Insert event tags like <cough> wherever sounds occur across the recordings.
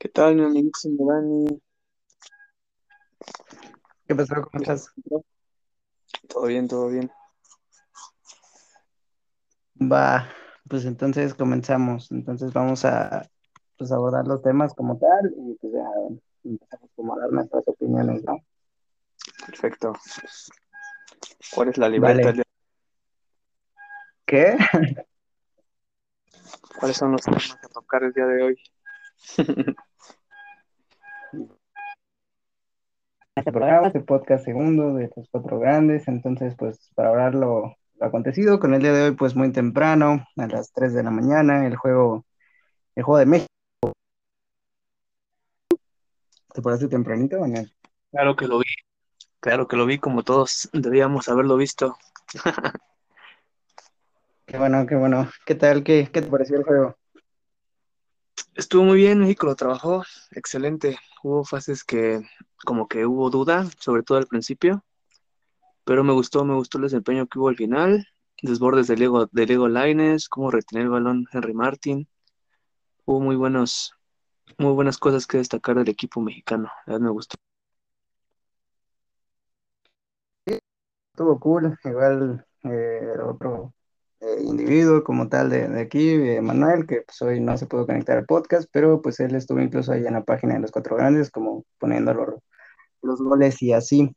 ¿Qué tal, mi Dani? ¿Qué pasó? ¿Cómo estás? Todo bien, todo bien. Va, pues entonces comenzamos. Entonces vamos a pues, abordar los temas como tal y pues ya empezamos como a dar nuestras opiniones, ¿no? Perfecto. ¿Cuál es la libertad? Vale. ¿Qué? ¿Cuáles son los temas a tocar el día de hoy? <laughs> Este programa, este podcast segundo de los cuatro grandes. Entonces, pues para hablar lo, lo acontecido con el día de hoy, pues muy temprano, a las 3 de la mañana, el juego, el juego de México. ¿Te parece tempranito, Daniel? Claro que lo vi. Claro que lo vi como todos debíamos haberlo visto. <laughs> Qué bueno, qué bueno. ¿Qué tal? ¿Qué, qué te pareció el juego? Estuvo muy bien, México lo trabajó, excelente. Hubo fases que como que hubo duda, sobre todo al principio, pero me gustó, me gustó el desempeño que hubo al final, desbordes de Lego, de Lego Lines, cómo retener el balón Henry Martin. Hubo muy buenos, muy buenas cosas que destacar del equipo mexicano, la verdad me gustó. Estuvo cool, igual eh, otro eh, individuo como tal de, de aquí, Manuel, que pues hoy no se pudo conectar al podcast, pero pues él estuvo incluso ahí en la página de los cuatro grandes, como poniendo los, los goles y así.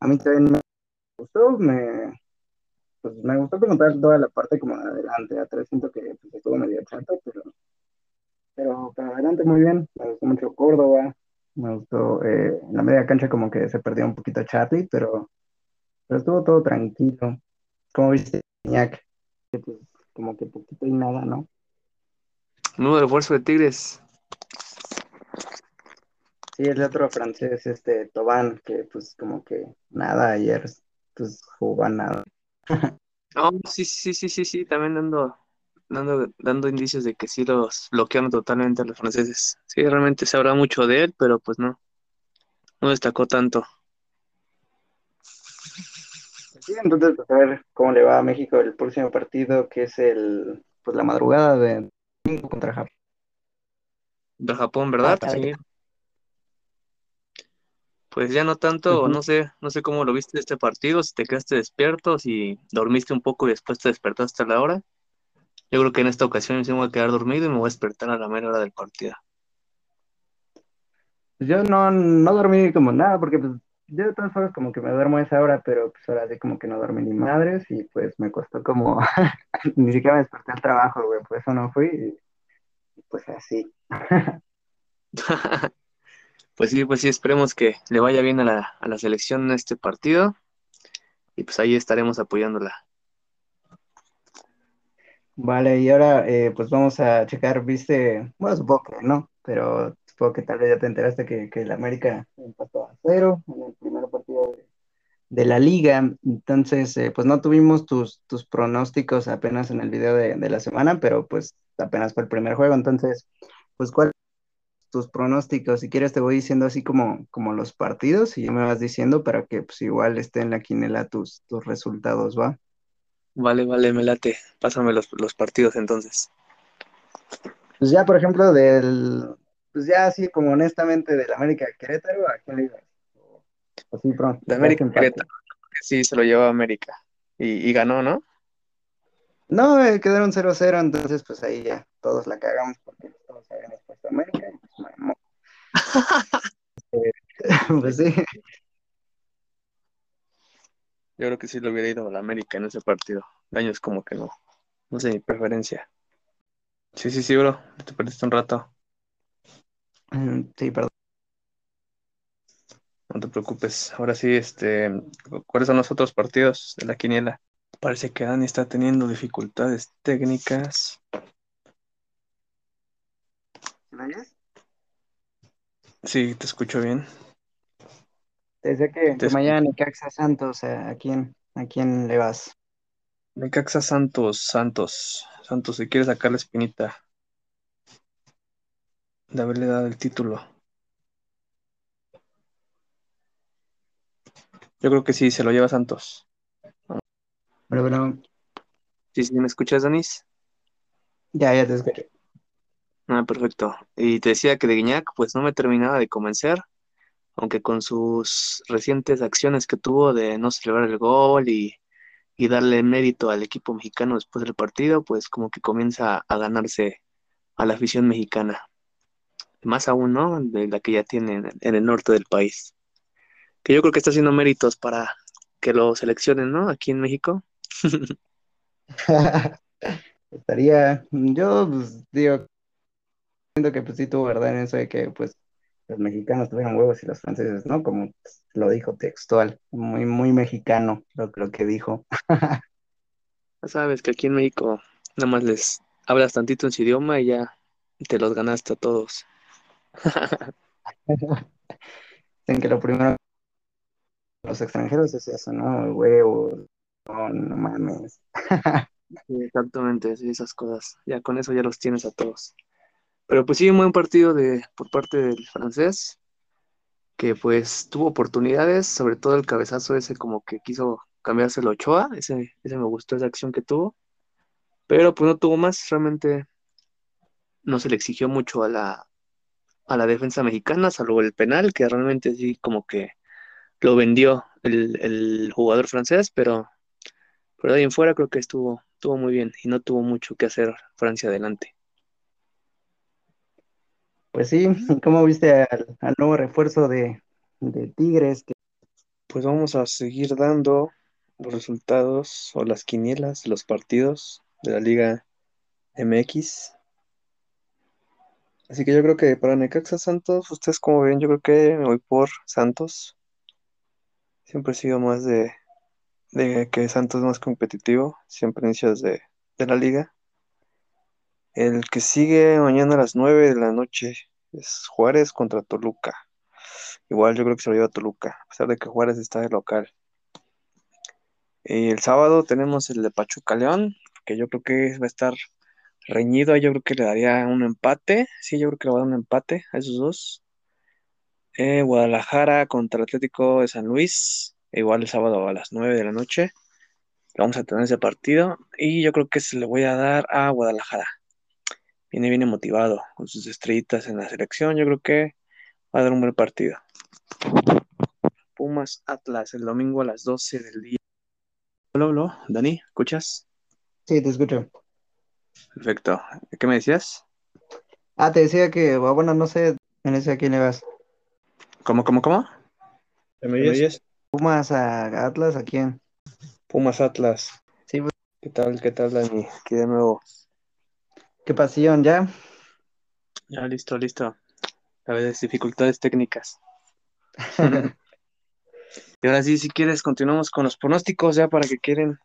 A mí también me gustó, me, pues, me gustó como toda la parte como de adelante, atrás siento que pues, estuvo medio chato, pero, pero, pero adelante muy bien, me gustó mucho Córdoba, me gustó eh, en la media cancha como que se perdió un poquito Charlie, pero, pero estuvo todo tranquilo. ¿Cómo viste, Iñak? Que, pues, como que poquito y nada, ¿no? Nuevo refuerzo de Tigres. Sí, el otro francés, este Tobán, que pues como que nada ayer, pues jugó a nada. Oh, sí, sí, sí, sí, sí, también dando, dando, dando indicios de que sí los bloquearon totalmente a los franceses. Sí, realmente se habla mucho de él, pero pues no, no destacó tanto. Sí, entonces pues, a ver cómo le va a México el próximo partido, que es el, pues la madrugada de domingo contra Japón. De Japón, ¿verdad? Ah, Sí. Pues ya no tanto, no sé, no sé cómo lo viste este partido, si te quedaste despierto, si dormiste un poco y después te despertaste a la hora. Yo creo que en esta ocasión sí me voy a quedar dormido y me voy a despertar a la mera hora del partido. Pues yo no, no dormí como nada, porque pues yo de todas formas como que me duermo a esa hora, pero pues ahora sí como que no dormí ni madres y pues me costó como, <laughs> ni siquiera me desperté al trabajo, güey, por eso no fui y pues así. <laughs> Pues sí, pues sí, esperemos que le vaya bien a la, a la selección en este partido y pues ahí estaremos apoyándola. Vale, y ahora eh, pues vamos a checar, viste, bueno, supongo que no, pero supongo que tal vez ya te enteraste que, que el América empató a cero en el primer partido de, de la liga, entonces eh, pues no tuvimos tus, tus pronósticos apenas en el video de, de la semana, pero pues apenas fue el primer juego, entonces pues cuáles son tus pronósticos, si quieres te voy diciendo así como, como los partidos y ya me vas diciendo para que pues igual esté en la quinela tus, tus resultados, ¿va? Vale, vale, me late. Pásame los, los partidos entonces. Pues ya, por ejemplo, del, pues ya así como honestamente del América Querétaro, ¿a quién le ibas? Así pronto, De América empate. Querétaro, que sí se lo llevó a América y, y ganó, ¿no? No, eh, quedaron 0-0, entonces pues ahí ya todos la cagamos porque todos habíamos puesto a América y pues, no. <laughs> <laughs> Pues sí, Yo creo que sí lo hubiera ido a la América en ese partido. Daños como que no. No sé mi preferencia. Sí, sí, sí, bro. Te perdiste un rato. Mm, sí, perdón. No te preocupes. Ahora sí, este, ¿cuáles son los otros partidos de la quiniela? Parece que Dani está teniendo dificultades técnicas. ¿Me oyes? Sí, te escucho bien. Decía que, Te mañana Necaxa Santos, ¿a a quién, a quién le vas? Necaxa Santos, Santos. Santos, si quiere sacar la espinita de haberle dado el título. Yo creo que sí, se lo lleva Santos. Pero bueno, Sí, sí, ¿me escuchas, Danis? ya, ya te escucho. Ah, perfecto. Y te decía que de Guiñac, pues no me terminaba de convencer, aunque con sus recientes acciones que tuvo de no celebrar el gol y, y darle mérito al equipo mexicano después del partido, pues como que comienza a ganarse a la afición mexicana. Más aún, ¿no? De la que ya tienen en el norte del país. Que yo creo que está haciendo méritos para que lo seleccionen, ¿no? Aquí en México. <laughs> Estaría, yo pues, digo, siento que pues sí tuvo verdad en eso de que pues los mexicanos tuvieron huevos y los franceses, ¿no? Como pues, lo dijo textual, muy, muy mexicano lo, lo que dijo. <laughs> Ya sabes que aquí en México nada más les hablas tantito en su idioma y ya te los ganaste a todos. <laughs> Dicen que lo primero los extranjeros es eso, ¿no? Huevos, no, no mames. <laughs> Exactamente, esas cosas. Ya con eso ya los tienes a todos. Pero pues sí, un buen partido de, por parte del francés, que pues tuvo oportunidades, sobre todo el cabezazo ese como que quiso cambiárselo a Ochoa, ese, ese me gustó esa acción que tuvo, pero pues no tuvo más, realmente no se le exigió mucho a la, a la defensa mexicana, salvo el penal, que realmente sí como que lo vendió el, el jugador francés, pero, pero de ahí en fuera creo que estuvo, estuvo muy bien y no tuvo mucho que hacer Francia adelante. Pues sí, <laughs> ¿cómo viste al, al nuevo refuerzo de, de Tigres? Que Pues vamos a seguir dando los resultados o las quinielas de los partidos de la Liga MX. Así que yo creo que para Necaxa Santos, ustedes como ven, yo creo que me voy por Santos. Siempre he sido más de, de que Santos es más competitivo, siempre inicios de, de la liga. El que sigue mañana a las 9 de la noche es Juárez contra Toluca. Igual yo creo que se lo lleva Toluca, a pesar de que Juárez está de local. Y el sábado tenemos el de Pachuca León, que yo creo que va a estar reñido. Yo creo que le daría un empate. Sí, yo creo que le va a dar un empate a esos dos. Eh, Guadalajara contra Atlético de San Luis, igual el sábado a las 9 de la noche. Vamos a tener ese partido. Y yo creo que se le voy a dar a Guadalajara. Viene bien motivado con sus estrellitas en la selección. Yo creo que va a dar un buen partido. Pumas Atlas el domingo a las 12 del día. Hola, hola, Dani, ¿escuchas? sí, te escucho. Perfecto. ¿Qué me decías? Ah, te decía que, bueno, no sé en ese a quién le vas. ¿Cómo, cómo, cómo? ¿Me oyes? Pumas a Atlas, ¿a quién? Pumas Atlas. Sí, pues, ¿Qué tal, qué tal, Dani? Aquí de nuevo. qué pasión, ¿ya? Ya, listo, listo. A veces dificultades técnicas. <laughs> Y ahora sí, si quieres, continuamos con los pronósticos ya para que queden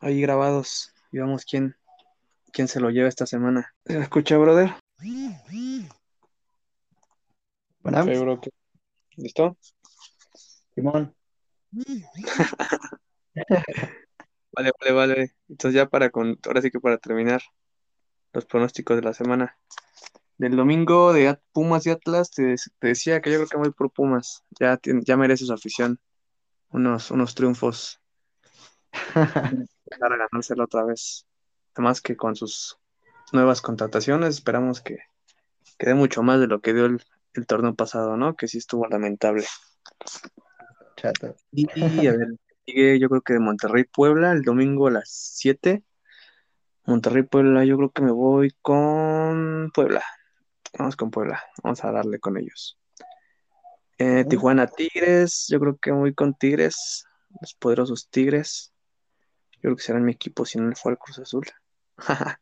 ahí grabados y vamos quién, quién se lo lleva esta semana. ¿Se escucha, brother? Bueno, Sí, bro, ¿qué? ¿Listo? Simón. <laughs> Vale, vale, vale. Entonces ya para con, ahora sí que para terminar los pronósticos de la semana. Del domingo de At- Pumas y Atlas, te, te decía que yo creo que voy por Pumas. Ya, ya merece su afición. Unos, unos triunfos <laughs> para ganárselo otra vez. Además que con sus nuevas contrataciones esperamos que, que dé mucho más de lo que dio el, el torneo pasado, ¿no? Que sí estuvo lamentable. Chato. Y, y, a ver, sigue yo creo que de Monterrey Puebla el domingo a las 7. Monterrey Puebla, yo creo que me voy con Puebla. Vamos con Puebla. Vamos a darle con ellos. Eh. Tijuana Tigres, yo creo que voy con Tigres, los poderosos Tigres. Yo creo que serán mi equipo si no le fue al Cruz Azul. <laughs>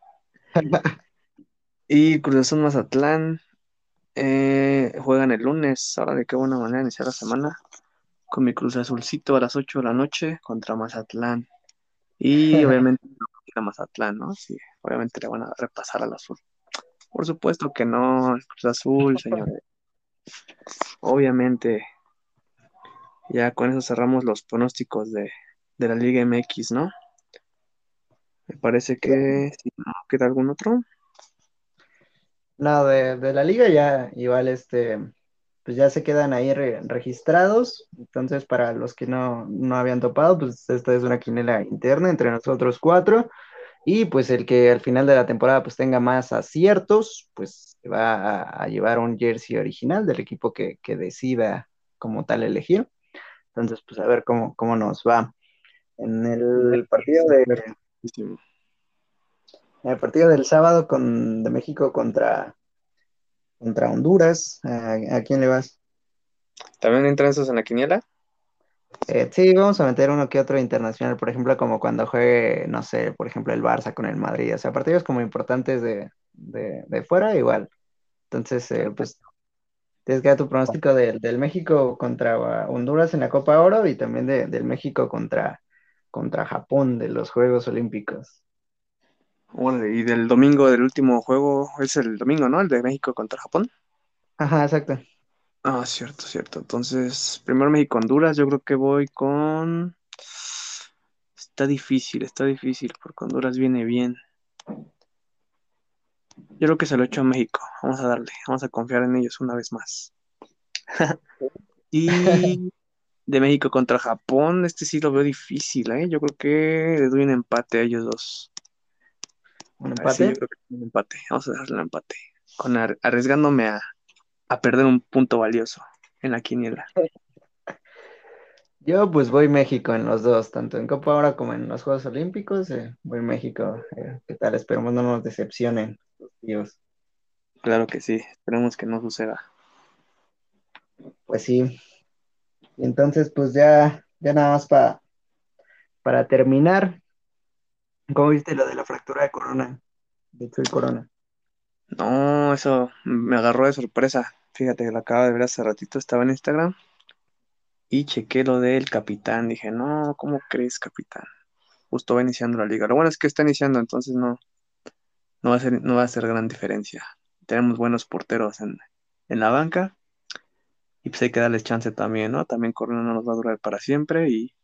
<laughs> Y Cruz Azul Mazatlán eh, juegan el lunes. Ahora de qué buena manera iniciar la semana. Con mi Cruz Azulcito a las 8 de la noche contra Mazatlán. Y <laughs> obviamente a Mazatlán, ¿no? Sí, obviamente le van a repasar al azul. Por supuesto que no, el Cruz Azul, señores. Obviamente, ya con eso cerramos los pronósticos de, de la Liga MX, ¿no? Me parece que si no queda algún otro. No, de, de la liga ya igual este, pues ya se quedan ahí re- registrados. Entonces, para los que no, no habían topado, pues esta es una quinela interna entre nosotros cuatro. Y pues el que al final de la temporada pues tenga más aciertos, pues va a, llevar un jersey original del equipo que, que, decida como tal elegir. Entonces, pues a ver cómo, cómo nos va. En el partido de... El partido del sábado con, de México contra, contra Honduras, ¿a, ¿a quién le vas? ¿También entran esos en la quiniela? Eh, sí, vamos a meter uno que otro internacional, por ejemplo, como cuando juegue, no sé, por ejemplo, el Barça con el Madrid, o sea, partidos como importantes de, de, de fuera, igual. Entonces, eh, pues, tienes que dar tu pronóstico del, del México contra Honduras en la Copa Oro y también de, del México contra, contra Japón de los Juegos Olímpicos. Y del domingo del último juego es el domingo, ¿no? El de México contra Japón. Ajá, exacto. Ah, cierto, cierto. Entonces, primero México-Honduras, yo creo que voy con... Está difícil, está difícil, porque Honduras viene bien. Yo creo que se lo echo a México. Vamos a darle, vamos a confiar en ellos una vez más. <laughs> y <laughs> de México contra Japón, este sí lo veo difícil, ¿eh? Yo creo que le doy un empate a ellos dos. ¿Un empate? Sí, yo creo que un empate. Vamos a darle un empate. Con arriesgándome a, a perder un punto valioso en la quiniela. <laughs> Yo pues voy México en los dos, tanto en Copa Oro como en los Juegos Olímpicos. Eh, voy México. Eh, ¿Qué tal? Esperemos no nos decepcionen los tíos. Claro que sí, esperemos que no suceda. Pues sí. Y entonces pues ya, ya nada más para para terminar. ¿Cómo viste lo de la fractura de corona? De Chuy Corona. No, eso me agarró de sorpresa. Fíjate que lo acabo de ver hace ratito, estaba en Instagram y chequé lo del capitán. Dije, no, ¿cómo crees, capitán? Justo va iniciando la liga. Lo bueno es que está iniciando, entonces no, no, va, a ser, no va a gran diferencia. Tenemos buenos porteros en, en la banca y pues hay que darle chance también, ¿no? También Corona no nos va a durar para siempre y,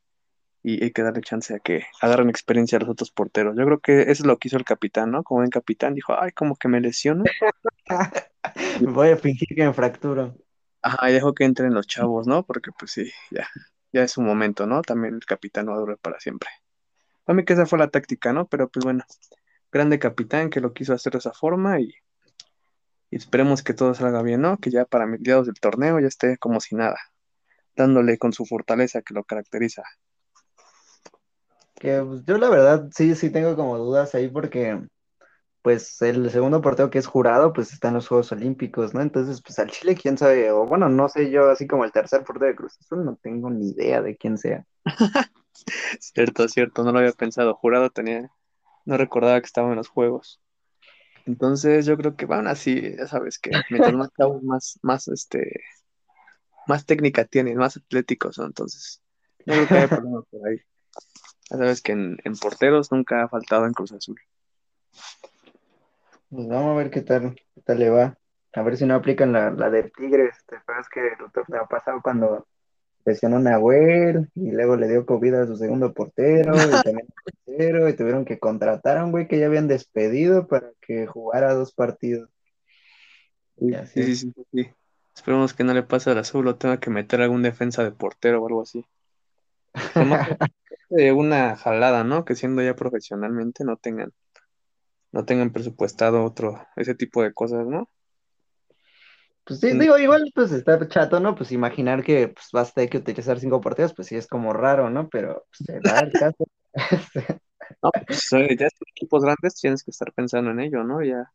y hay que darle chance a que agarren experiencia a los otros porteros. Yo creo que eso es lo que hizo el capitán, ¿no? Como en capitán dijo, ay, como que me lesiono. <laughs> Voy a fingir que me fracturo. Ajá, y dejo que entren los chavos, ¿no? Porque pues sí, ya, ya es un momento, ¿no? También el capitán no va a durar para siempre. Para mí que esa fue la táctica, ¿no? Pero pues bueno, grande capitán que lo quiso hacer de esa forma y, y esperemos que todo salga bien, ¿no? Que ya para mediados del torneo ya esté como si nada, dándole con su fortaleza que lo caracteriza. Que pues, yo la verdad sí, sí tengo como dudas ahí porque pues el segundo portero que es jurado, pues está en los Juegos Olímpicos, ¿no? Entonces, pues al Chile, quién sabe, o bueno, no sé yo, así como el tercer portero de Cruz Azul, no tengo ni idea de quién sea. <laughs> cierto, cierto, no lo había pensado. Jurado tenía, no recordaba que estaba en los Juegos. Entonces, yo creo que van así, ya sabes que mientras más más, más, este, más técnica tienen, más atléticos, ¿no? Entonces, no creo que haya por ahí. Ya sabes que en, en porteros nunca ha faltado en Cruz Azul. Pues vamos a ver qué tal, qué tal le va. A ver si no aplican la, la de Tigres. ¿Te acuerdas que el torneo pasado cuando lesionó a Nahuel y luego le dio COVID a su segundo portero y <laughs> también portero y tuvieron que contratar a un güey que ya habían despedido para que jugara dos partidos. Sí, sí, sí, sí, Esperemos que no le pase al azul o tenga que meter algún defensa de portero o algo así. <laughs> de una jalada, ¿no? Que siendo ya profesionalmente no tengan no tengan presupuestado otro, ese tipo de cosas, ¿no? Pues sí, digo, igual pues está chato, ¿no? Pues imaginar que pues vas a tener que utilizar cinco porteros, pues sí es como raro, ¿no? Pero pues, se da el caso. <laughs> no, pues ya estos equipos grandes tienes que estar pensando en ello, ¿no? Ya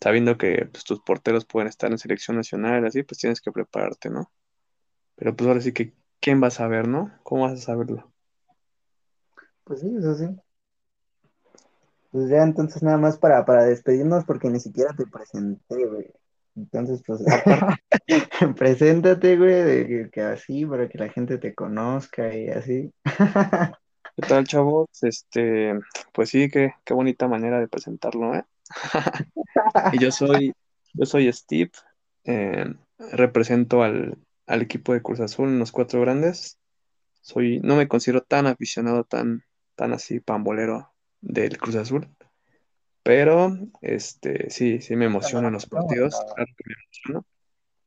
sabiendo que pues, tus porteros pueden estar en selección nacional, así, pues tienes que prepararte, ¿no? Pero pues ahora sí que, ¿quién va a saber, no? ¿Cómo vas a saberlo? Pues sí, eso sí. Pues ya entonces nada más para, para despedirnos porque ni siquiera te presenté, güey. Entonces, pues, <laughs> <laughs> preséntate, güey, de que, así, para que la gente te conozca y así. <laughs> ¿Qué tal, chavos? Este, pues sí, qué, qué bonita manera de presentarlo, ¿eh? y yo soy, yo soy Steve, eh, represento al, al equipo de Cruz Azul en los cuatro grandes. Soy, no me considero tan aficionado, tan, tan así pambolero del Cruz Azul. Pero este sí, sí me emocionan los partidos, claro que me emociono.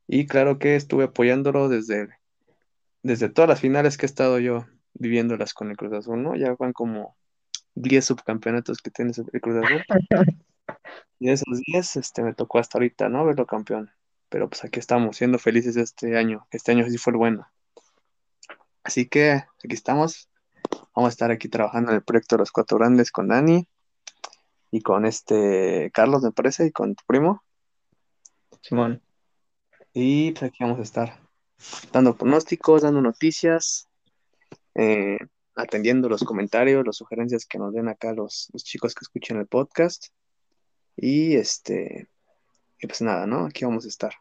Y claro que estuve apoyándolo desde, desde todas las finales que he estado yo viviéndolas con el Cruz Azul, ¿no? Ya van como 10 subcampeonatos que tiene el Cruz Azul. <laughs> Y de esos 10, este, me tocó hasta ahorita, ¿no? Verlo campeón. Pero pues aquí estamos, siendo felices este año. Este año sí fue el bueno. Así que aquí estamos. Vamos a estar aquí trabajando en el proyecto de Los Cuatro Grandes con Dani y con este Carlos, me parece, y con tu primo. Simón. Y pues aquí vamos a estar dando pronósticos, dando noticias, eh, atendiendo los comentarios, las sugerencias que nos den acá los, los chicos que escuchen el podcast. Y este, y pues nada, ¿no? Aquí vamos a estar.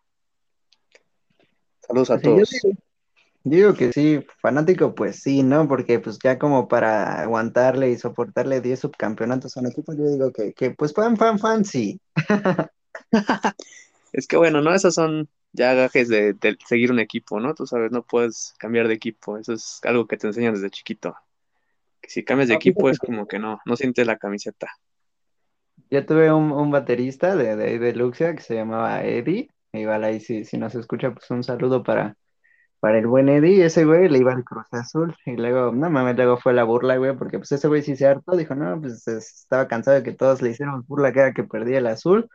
Saludos a yo todos. Digo, que sí, fanático, pues sí, ¿no? Porque pues ya como para aguantarle y soportarle 10 subcampeonatos a un equipo, yo digo que, que pues fan, fan, fan, sí. <laughs> Es que bueno, ¿no? Esos son ya gajes de, de seguir un equipo, ¿no? Tú sabes, no puedes cambiar de equipo. Eso es algo que te enseñan desde chiquito. Que si cambias de No, equipo es como que no, no sientes la camiseta. yo tuve un, un baterista de, de, ahí de Luxia que se llamaba Eddie. Igual ahí si, si nos escucha, pues un saludo para, para el buen Eddie. Ese güey le iba al Cruz Azul. Y luego, no mames, luego fue la burla, güey, porque pues ese güey sí se hartó. Dijo, no, pues es- estaba cansado de que todos le hicieron burla cada que perdía el azul.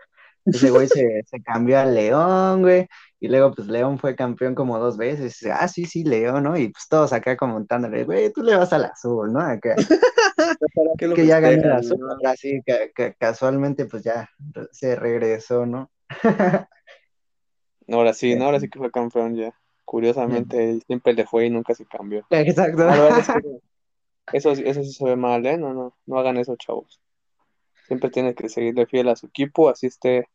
Ese güey se, <laughs> se cambió a León, güey. Y luego, pues León fue campeón como dos veces. Ah, sí, sí, León, ¿no? Y pues todos acá comentándole, güey, tú le vas al azul, ¿no? Acá. Pues ahora ¿Qué sí lo que ya ganó el azul, no? ahora sí, ca- casualmente, pues ya se regresó, ¿no? <laughs> Ahora sí, ¿no? Ahora sí que fue campeón ya. Curiosamente, siempre le fue y nunca se cambió. Exacto. Es que <laughs> eso, eso sí se ve mal, ¿eh? No, no, no hagan eso, chavos. Siempre tiene que seguirle fiel a su equipo, así esté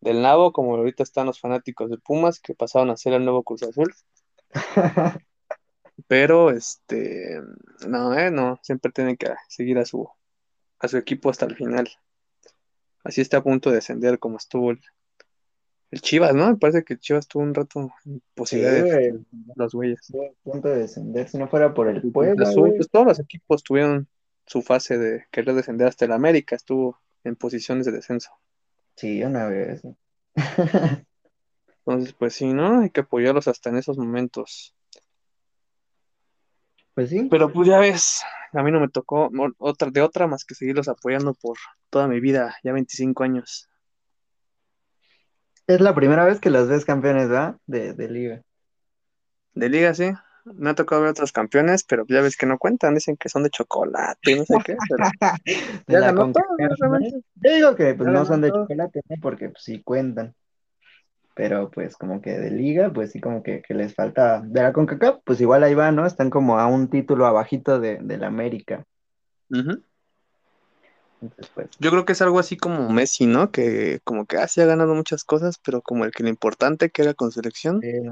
del nabo, como ahorita están los fanáticos de Pumas, que pasaron a ser el nuevo Cruz Azul. <laughs> Pero, este, no, ¿eh? No, siempre tienen que seguir a su, a su equipo hasta el final. Así está a punto de descender como estuvo el, el Chivas, ¿no? Me parece que el Chivas tuvo un rato en posibilidad Sí, de güey, estuvo a punto de descender, si no fuera por el Cruz Puebla, pues todos los equipos tuvieron su fase de querer descender hasta el América, estuvo en posiciones de descenso. Sí, una vez. Entonces, pues sí, ¿no? Hay que apoyarlos hasta en esos momentos. Pues sí, Pero pues ya ves, a mí no me tocó otra de otra más que seguirlos apoyando por toda mi vida, ya 25 años. Es la primera vez que los ves campeones, ¿va? De, de liga. De liga, sí. Me ha tocado ver otros campeones, pero ya ves que no cuentan, dicen que son de chocolate y no sé qué, <laughs> pero De ya la ganó todo. Yo digo que pues no son de chocolate, ¿no? Porque pues sí cuentan. Pero pues como que de liga, pues sí como que, que les falta. De la CONCACAF, pues igual ahí va, ¿no? Están como a un título abajito de, del América. Ujú. Entonces, pues, Yo creo que es algo así como Messi, ¿no? Que como que ah, sí ha ganado muchas cosas, pero como el que lo importante que era con selección, eh,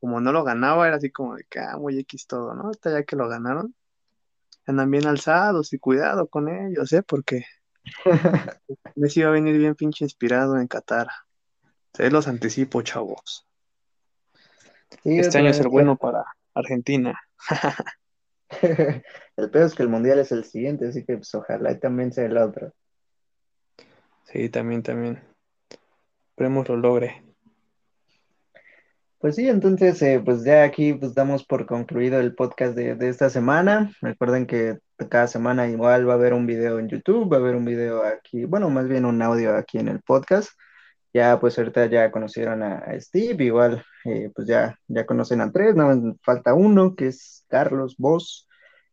como no lo ganaba, era así como de que, ah, muy X todo, ¿no? Hasta ya que lo ganaron, andan bien alzados y cuidado con ellos, ¿eh? Porque <laughs> Messi va a venir bien pinche inspirado en Qatar. Se los anticipo, chavos. sí, Este año es el bueno para Argentina. <laughs> <laughs> El peor es que el mundial es el siguiente, así que pues ojalá y también sea el otro. Sí, también, también. Esperemos lo logre. Pues sí, entonces eh, pues ya aquí pues damos por concluido el podcast de, de esta semana. Recuerden que cada semana igual va a haber un video en YouTube, va a haber un video aquí, bueno, más bien un audio aquí en el podcast. Ya pues ahorita ya conocieron a, a Steve, igual eh, pues ya, ya conocen a tres, no falta uno que es Carlos Vos,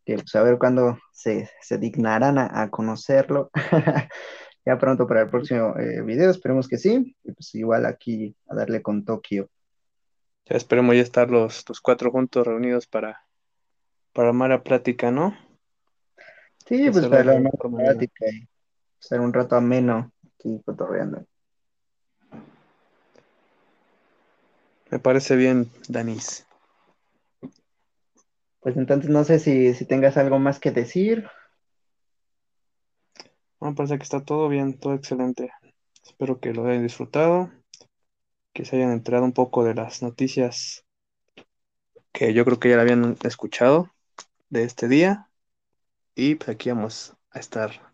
que pues a ver cuándo se, se dignarán a, a conocerlo. <laughs> Ya pronto para el próximo eh, video, esperemos que sí. Y pues igual aquí a darle con Tokio. Ya esperemos ya estar los, los cuatro juntos reunidos para, para armar la plática, ¿no? Sí, pues para vea la plática y ser un rato ameno aquí cotorreando. Me parece bien, Danis. Pues entonces no sé si, si tengas algo más que decir. Me parece que está todo bien, todo excelente. Espero que lo hayan disfrutado, que se hayan enterado un poco de las noticias que yo creo que ya la habían escuchado de este día. Y pues aquí vamos a estar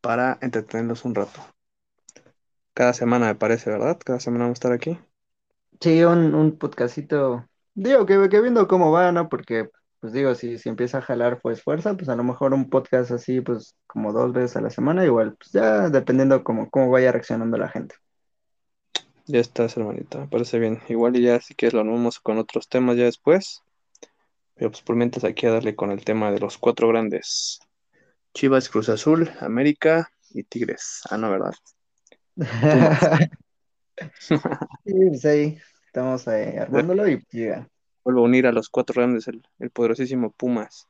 para entretenerlos un rato. Cada semana me parece, ¿verdad? Cada semana vamos a estar aquí. Sí, un, un podcastito. Digo que, que viendo cómo va, ¿no? Porque pues digo, si, si empieza a jalar pues fuerza, pues a lo mejor un podcast así, pues como dos veces a la semana, igual, pues ya dependiendo como cómo vaya reaccionando la gente. Ya estás, hermanita, me parece bien. Igual y ya si quieres lo vamos con otros temas ya después. Pero pues por mientras aquí a darle con el tema de los cuatro grandes. Chivas, Cruz Azul, América y Tigres. Ah, no, ¿verdad? <laughs> sí, pues ahí estamos eh, armándolo y llega. Vuelvo a unir a los cuatro grandes, el, el poderosísimo Pumas.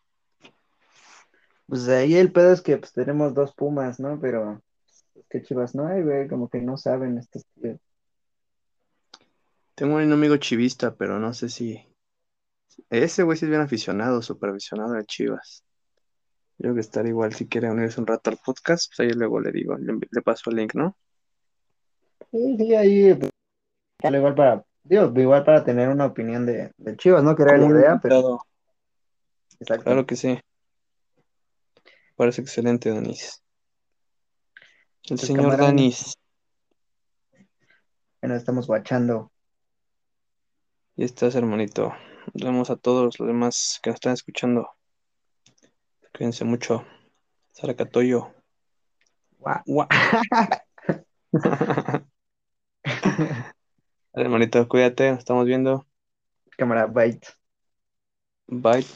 Pues ahí el pedo es que pues, tenemos dos Pumas, ¿no? Pero pues, qué chivas no hay, güey, como que no saben estos tíos. Tengo un amigo chivista, pero no sé si. Ese güey sí es bien aficionado, súper aficionado a Chivas. Yo creo que estar igual si quiere unirse un rato al podcast, pues ahí luego le digo, le, le paso el link, ¿no? Sí, sí, ahí. pues, igual para, digo, igual para tener una opinión de, de Chivas, ¿no? Que era la idea, pero. Exacto. Claro que sí. Parece excelente, Danis. El Pues, señor camarada. Danis. Bueno, estamos guachando. Y estás, hermanito. Nos vemos a todos los demás que nos están escuchando. Cuídense mucho. Saracatoyo. Guau. Guau. <laughs> Hermanito, cuídate. Nos estamos viendo. Cámara, bye. Bye.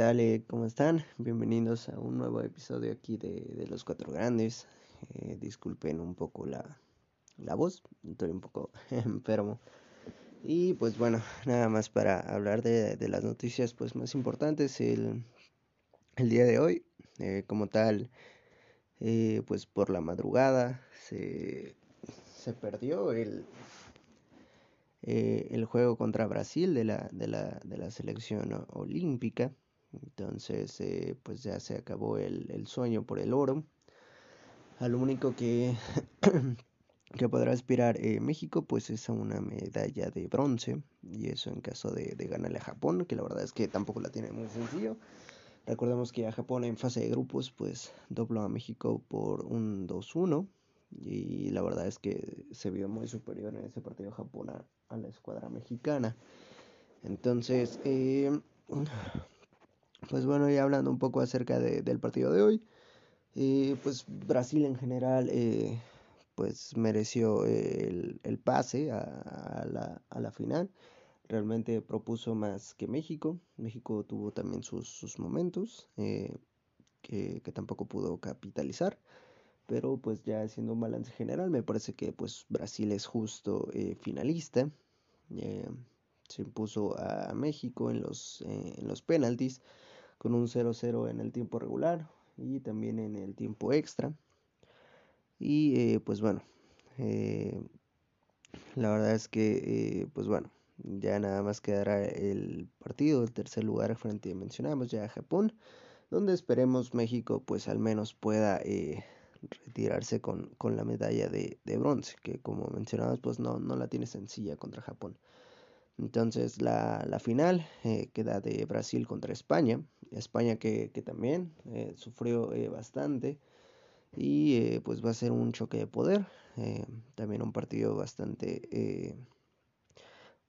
Tal? Eh, ¿Cómo están? Bienvenidos a un nuevo episodio aquí de, de Los Cuatro Grandes. Eh, disculpen un poco la, la voz, estoy un poco <laughs> enfermo. Y pues bueno, nada más para hablar de, de las noticias pues más importantes el, el día de hoy. Eh, como tal, eh, pues por la madrugada se, se perdió el, eh, el juego contra Brasil de la, de la, de la selección olímpica. Entonces, eh, pues ya se acabó el, el, sueño por el oro. A lo único que, <coughs> que podrá aspirar eh, México, pues es a una medalla de bronce. Y eso en caso de, de, ganarle a Japón, que la verdad es que tampoco la tiene muy sencillo. Recordemos que a Japón en fase de grupos, pues dobló a México por un 2-1. Y la verdad es que se vio muy superior en ese partido Japón a, a la escuadra mexicana. Entonces, eh, pues bueno, ya hablando un poco acerca de, del partido de hoy, eh, pues Brasil en general, eh, pues mereció el, pase a, la, a, la, final. Realmente propuso más que México. México tuvo también sus, momentos eh, que, tampoco pudo capitalizar. Pero pues ya haciendo un balance general, me parece que pues Brasil es justo eh, finalista. Se impuso a México en los, en los penaltis con un 0-0 en el tiempo regular y también en el tiempo extra. Y eh, pues bueno, la verdad es que pues bueno, ya nada más quedará el partido, el tercer lugar frente, mencionamos ya a Japón, donde esperemos México pues al menos pueda retirarse con, con la medalla de, de, bronce, que como mencionabas, pues no, no la tiene sencilla contra Japón. Entonces la, la final eh, queda de Brasil contra España, España que, que también eh, sufrió eh, bastante y eh, pues va a ser un choque de poder, también un partido bastante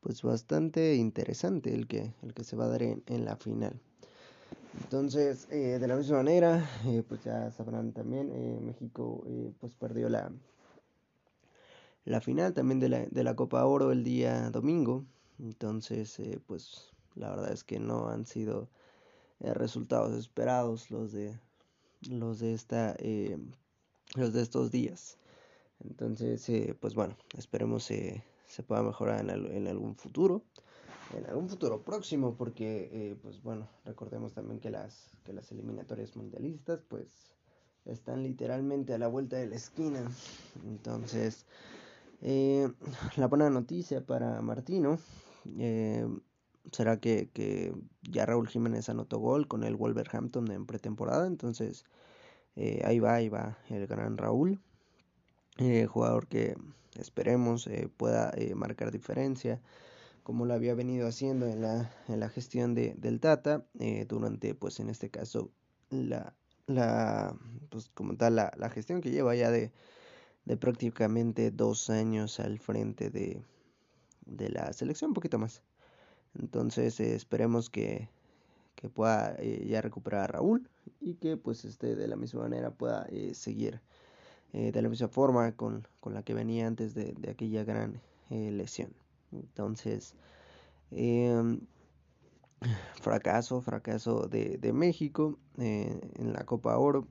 pues bastante interesante el que, el que se va a dar en, la final. Entonces, eh, de la misma manera, pues ya sabrán también, eh, México pues perdió la, la final también de la, de la, Copa Oro el día domingo. Entonces, pues la verdad es que no han sido resultados esperados los de los de esta los de estos días. Entonces, pues bueno, esperemos se pueda mejorar en, algún futuro en algún futuro próximo porque eh, pues bueno recordemos también que las que las eliminatorias mundialistas pues están literalmente a la vuelta de la esquina entonces eh, la buena noticia para Martino eh, será que, que, ya Raúl Jiménez anotó gol con el Wolverhampton en pretemporada entonces eh, ahí va ahí va el gran Raúl jugador que esperemos pueda marcar diferencia como lo había venido haciendo en la, en la gestión de, del Tata, eh, durante, pues en este caso, la, la pues como tal, la, la gestión que lleva ya de, de, prácticamente dos años al frente de, de la selección, un poquito más. Entonces, eh, esperemos que, que pueda eh, ya recuperar a Raúl y que pues este de la misma manera pueda eh, seguir eh, de la misma forma con, con, la que venía antes de, de aquella gran lesión. Entonces, eh, fracaso, fracaso de, de México en la Copa Oro,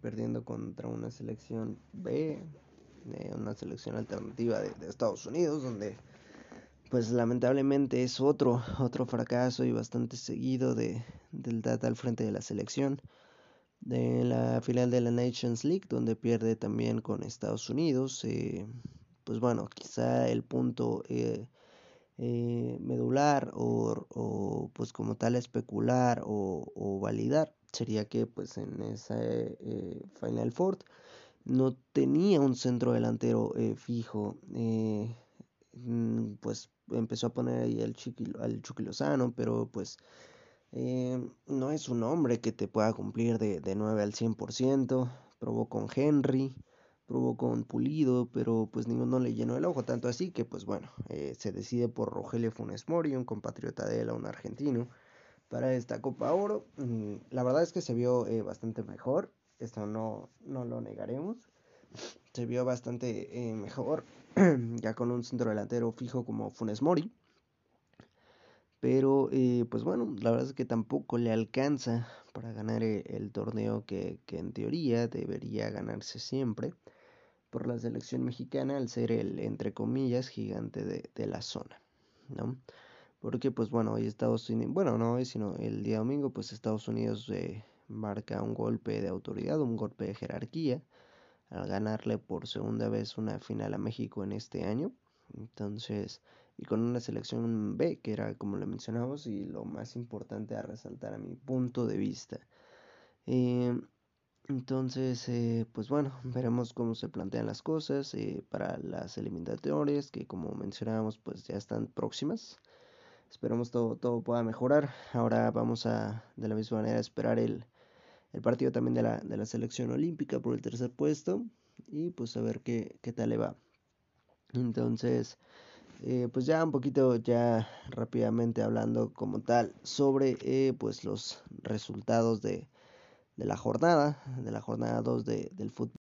perdiendo contra una selección B, una selección alternativa de, de, Estados Unidos, donde pues lamentablemente es otro, otro fracaso y bastante seguido de, del Tata al frente de la selección. De la final de la Nations League, donde pierde también con Estados Unidos, eh, pues bueno, quizá el punto eh, eh, medular o, o, pues como tal especular o, validar sería que pues en esa Final Four no tenía un centro delantero fijo, mm, pues empezó a poner ahí al Chucky, al Chucky pero pues eh, no es un hombre que te pueda cumplir de, de 9 al 100%, probó con Henry, probó con Pulido, pero pues ninguno le llenó el ojo, tanto así que pues bueno, eh, se decide por Rogelio Funes Mori, un compatriota de él, un argentino, para esta Copa Oro. Mm, la verdad es que se vio eh, bastante mejor, esto no, no lo negaremos, se vio bastante eh, mejor, <clears throat> ya con un centro delantero fijo como Funes Mori, Pero eh, pues bueno, la verdad es que tampoco le alcanza para ganar e, el, torneo que, que, en teoría debería ganarse siempre por la selección mexicana al ser el, entre comillas, gigante de, de la zona, ¿no? Porque pues bueno, hoy Estados Unidos, bueno, no hoy, sino el día domingo, pues Estados Unidos eh, marca un golpe de autoridad, un golpe de jerarquía, al ganarle por segunda vez una final a México en este año. Entonces, y con una selección B, que era como le mencionamos, y lo más importante a resaltar a mi punto de vista. Eh, entonces, eh, pues bueno, veremos cómo se plantean las cosas eh, para las eliminatorias, que como mencionábamos, pues ya están próximas. Esperemos todo, todo pueda mejorar. Ahora vamos a, de la misma manera, esperar el, el partido también de la, de la selección olímpica por el tercer puesto y pues a ver qué, qué tal le va. Entonces, eh, pues ya un poquito ya rápidamente hablando como tal sobre eh, pues los resultados de, de, la jornada, de la jornada 2 de, del fútbol.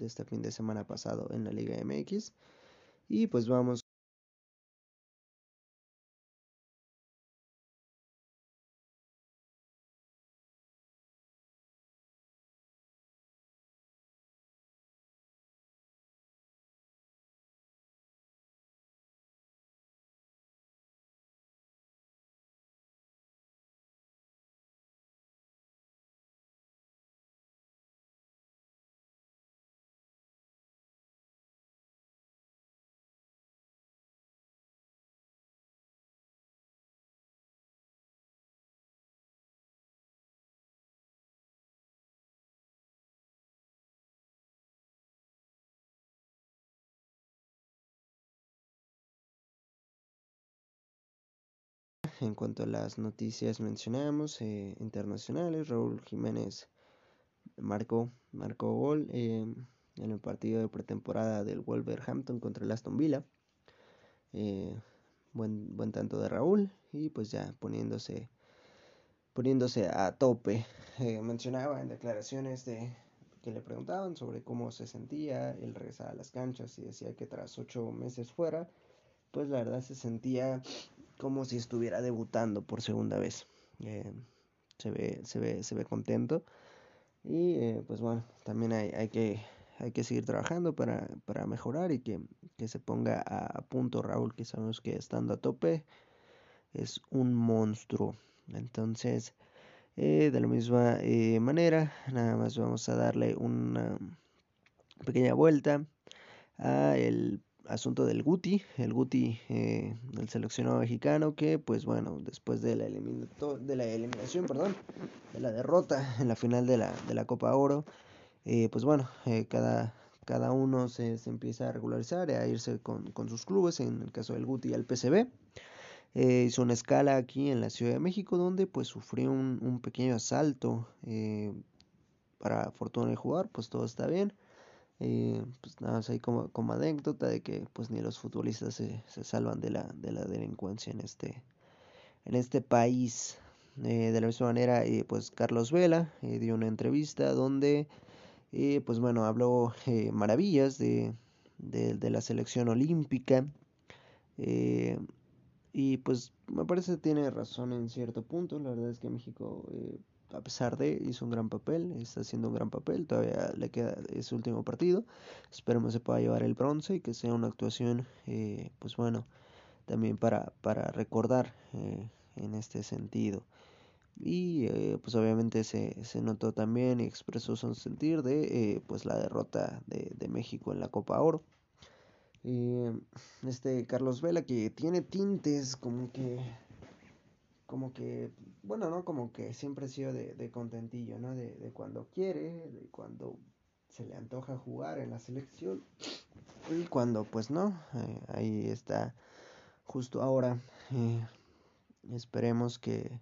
De este fin de semana pasado en la Liga MX. Y pues vamos en cuanto a las noticias mencionamos eh, internacionales, Raúl Jiménez marcó, marcó gol eh, en el partido de pretemporada del Wolverhampton contra el Aston Villa. Eh, buen, buen tanto de Raúl y pues ya poniéndose poniéndose a tope. Eh, mencionaba en declaraciones de que le preguntaban sobre cómo se sentía el regresar a las canchas y decía que tras ocho meses fuera, pues la verdad se sentía como si estuviera debutando por segunda vez. Eh, se, ve, se, ve, se ve contento y eh, pues bueno, también hay, hay, que, hay que seguir trabajando para, para mejorar y que, que se ponga a punto Raúl, que sabemos que estando a tope es un monstruo. Entonces, eh, de la misma manera, nada más vamos a darle una pequeña vuelta a el asunto del Guti, el Guti, eh, el seleccionado mexicano que, pues bueno, después de la, de la eliminación, perdón, de la derrota en la final de la, de la Copa Oro, eh, pues bueno, eh, cada, cada uno se, se, empieza a regularizar, a irse con, con, sus clubes, en el caso del Guti al PCB. Eh, hizo una escala aquí en la Ciudad de México donde pues sufrió un, un pequeño asalto eh, para fortuna de jugar, pues todo está bien. Eh, pues nada más ahí como, como, anécdota de que pues ni los futbolistas se, se salvan de la, de la delincuencia en este, en este país. Eh, de la misma manera, eh, pues Carlos Vela dio una entrevista donde, pues bueno, habló maravillas de, de, de, la selección olímpica. y pues me parece que tiene razón en cierto punto. La verdad es que México a pesar de, hizo un gran papel, está haciendo un gran papel, todavía le queda ese último partido, esperemos se pueda llevar el bronce y que sea una actuación, eh, pues bueno, también para, para recordar eh, en este sentido. Y eh, pues obviamente se, se, notó también y expresó su sentir de pues la derrota de, de, México en la Copa Oro. este Carlos Vela que tiene tintes como que como que, bueno, ¿no? Como que siempre ha sido de, de contentillo, ¿no? De, de, cuando quiere, de cuando se le antoja jugar en la selección y cuando pues no, eh, ahí está justo ahora. Eh, esperemos que,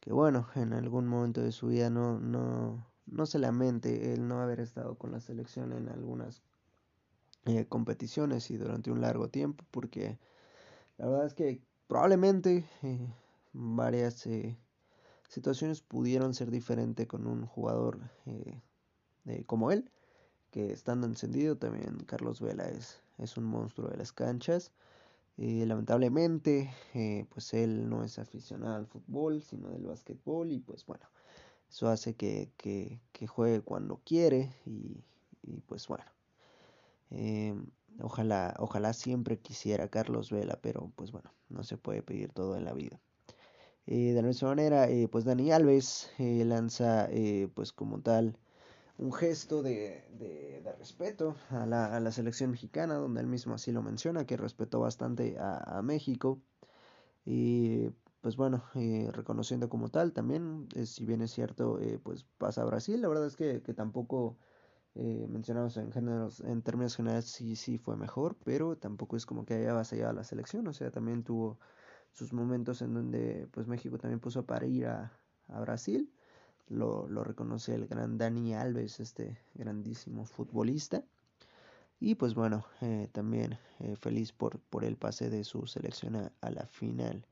que, bueno, en algún momento de su vida no, no, no se lamente el no haber estado con la selección en algunas eh, competiciones y durante un largo tiempo, porque la verdad es que probablemente eh, varias eh, situaciones pudieron ser diferentes con un jugador eh, eh, como él, que estando encendido también Carlos Vela es, es un monstruo de las canchas. lamentablemente, pues él no es aficionado al fútbol, sino del básquetbol y pues bueno, eso hace que, que, que juegue cuando quiere y, y pues bueno. ojalá, ojalá siempre quisiera Carlos Vela, pero pues bueno, no se puede pedir todo en la vida. Eh, de la misma manera, eh, pues Dani Alves eh, lanza pues como tal un gesto de, de, respeto a la, a la, selección mexicana, donde él mismo así lo menciona, que respetó bastante a, a México. Y pues bueno, reconociendo como tal también, si bien es cierto, pues pasa a Brasil, la verdad es que, que tampoco... mencionamos en, géneros, en términos generales sí, sí fue mejor, pero tampoco es como que haya vasallado a la selección, o sea, también tuvo sus momentos en donde pues México también puso para ir a, a Brasil. Lo, lo, reconoce el gran Dani Alves, este grandísimo futbolista. Y pues bueno, eh, también eh, feliz por, por el pase de su selección a, a la final.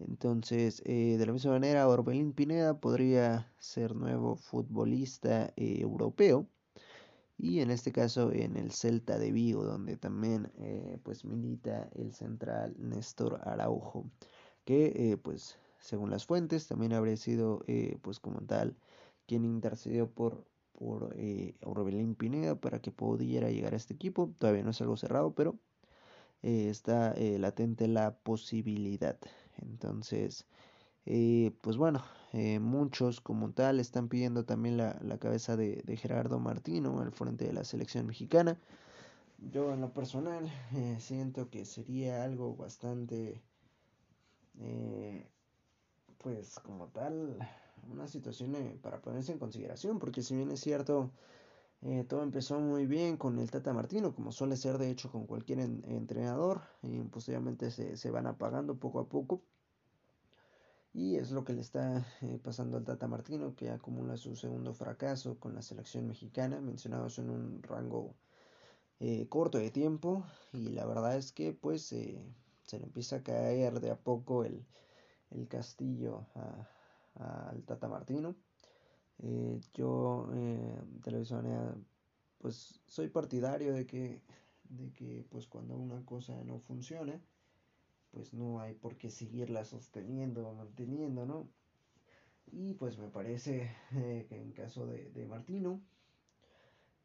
Entonces, eh, de la misma manera, Orbelín Pineda podría ser nuevo futbolista eh, europeo y en este caso en el Celta de Vigo, donde también eh, pues milita el central Néstor Araujo, que eh, pues según las fuentes también habría sido eh, pues como tal quien intercedió por por eh, Aurelín Pineda para que pudiera llegar a este equipo. Todavía no es algo cerrado, pero está latente la posibilidad. Entonces, eh, pues bueno, eh, muchos como tal están pidiendo también la, la cabeza de, Gerardo Martino al frente de la selección mexicana. Yo en lo personal eh, siento que sería algo bastante, pues como tal, una situación para ponerse en consideración, porque si bien es cierto, todo empezó muy bien con el Tata Martino, como suele ser de hecho con cualquier en, entrenador, y posteriormente se, se van apagando poco a poco. Y es lo que le está eh, pasando al Tata Martino, que acumula su segundo fracaso con la selección mexicana, mencionados en un rango eh, corto de tiempo. Y la verdad es que, pues, eh, se le empieza a caer de a poco el, castillo al Tata Martino. Yo de pues soy partidario de que, de que pues cuando una cosa no funciona, pues no hay por qué seguirla sosteniendo o manteniendo, ¿no? Y pues me parece eh, que en caso de, Martino,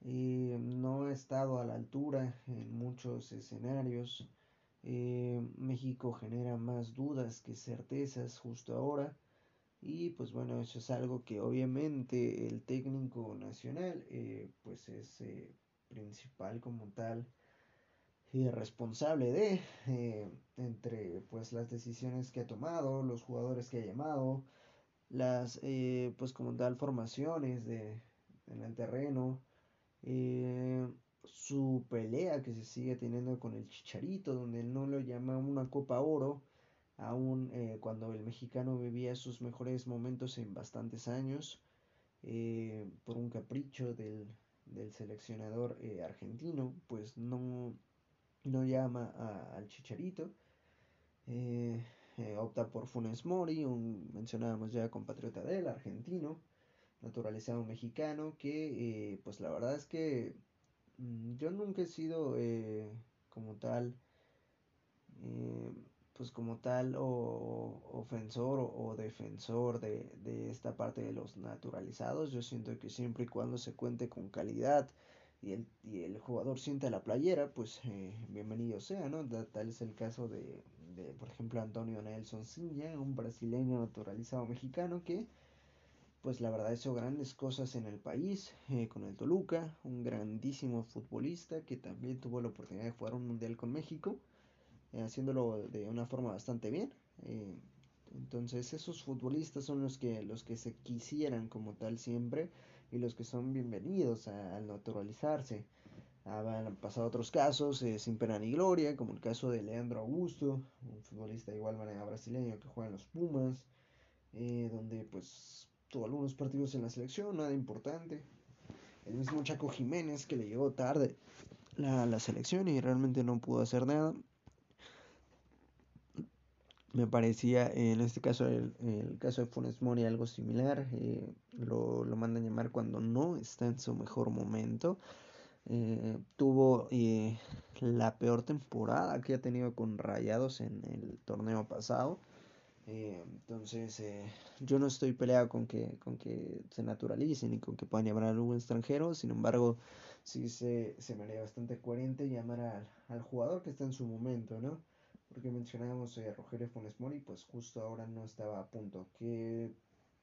eh, no ha estado a la altura en muchos escenarios. Eh, México genera más dudas que certezas justo ahora. Y pues bueno, eso es algo que obviamente el técnico nacional pues es principal como tal y responsable de entre pues las decisiones que ha tomado, los jugadores que ha llamado, las eh, pues como tal formaciones de, en el terreno, eh, su pelea que se sigue teniendo con el Chicharito, donde no lo llama una Copa Oro, aún eh, cuando el mexicano vivía sus mejores momentos en bastantes años, por un capricho del, del seleccionador argentino, pues no, no llama al Chicharito. Eh, opta por Funes Mori, un mencionábamos ya compatriota de él, argentino, naturalizado mexicano, que eh, pues la verdad es que mm, yo nunca he sido eh, como tal, pues como tal o, ofensor o, defensor de, de, esta parte de los naturalizados. Yo siento que siempre y cuando se cuente con calidad y el, y el jugador sienta la playera, pues bienvenido sea, ¿no? Tal es el caso de, de, por ejemplo, Antonio Nelson Sinja, un brasileño naturalizado mexicano que, pues la verdad, hizo grandes cosas en el país, eh, con el Toluca, un grandísimo futbolista que también tuvo la oportunidad de jugar un mundial con México, eh, haciéndolo de una forma bastante bien. Eh, entonces esos futbolistas son los que, los que se quisieran como tal siempre y los que son bienvenidos al naturalizarse. Han pasado otros casos eh, sin pena ni gloria, como el caso de Leandro Augusto, un futbolista igual manera brasileño que juega en los Pumas, eh, donde pues tuvo algunos partidos en la selección, nada importante. El mismo Chaco Jiménez que le llegó tarde la, la selección y realmente no pudo hacer nada. Me parecía en este caso el, el caso de Funes Mori algo similar. Eh, lo, lo mandan llamar cuando no está en su mejor momento. Eh, tuvo eh, la peor temporada que ha tenido con Rayados en el torneo pasado. Eh, entonces, yo no estoy peleado con que, con que se naturalicen y con que puedan llamar a algún extranjero. Sin embargo, sí se, se me haría bastante coherente llamar al, al, jugador que está en su momento, ¿no? Porque mencionábamos a Rogelio Funes Mori, pues justo ahora no estaba a punto. Que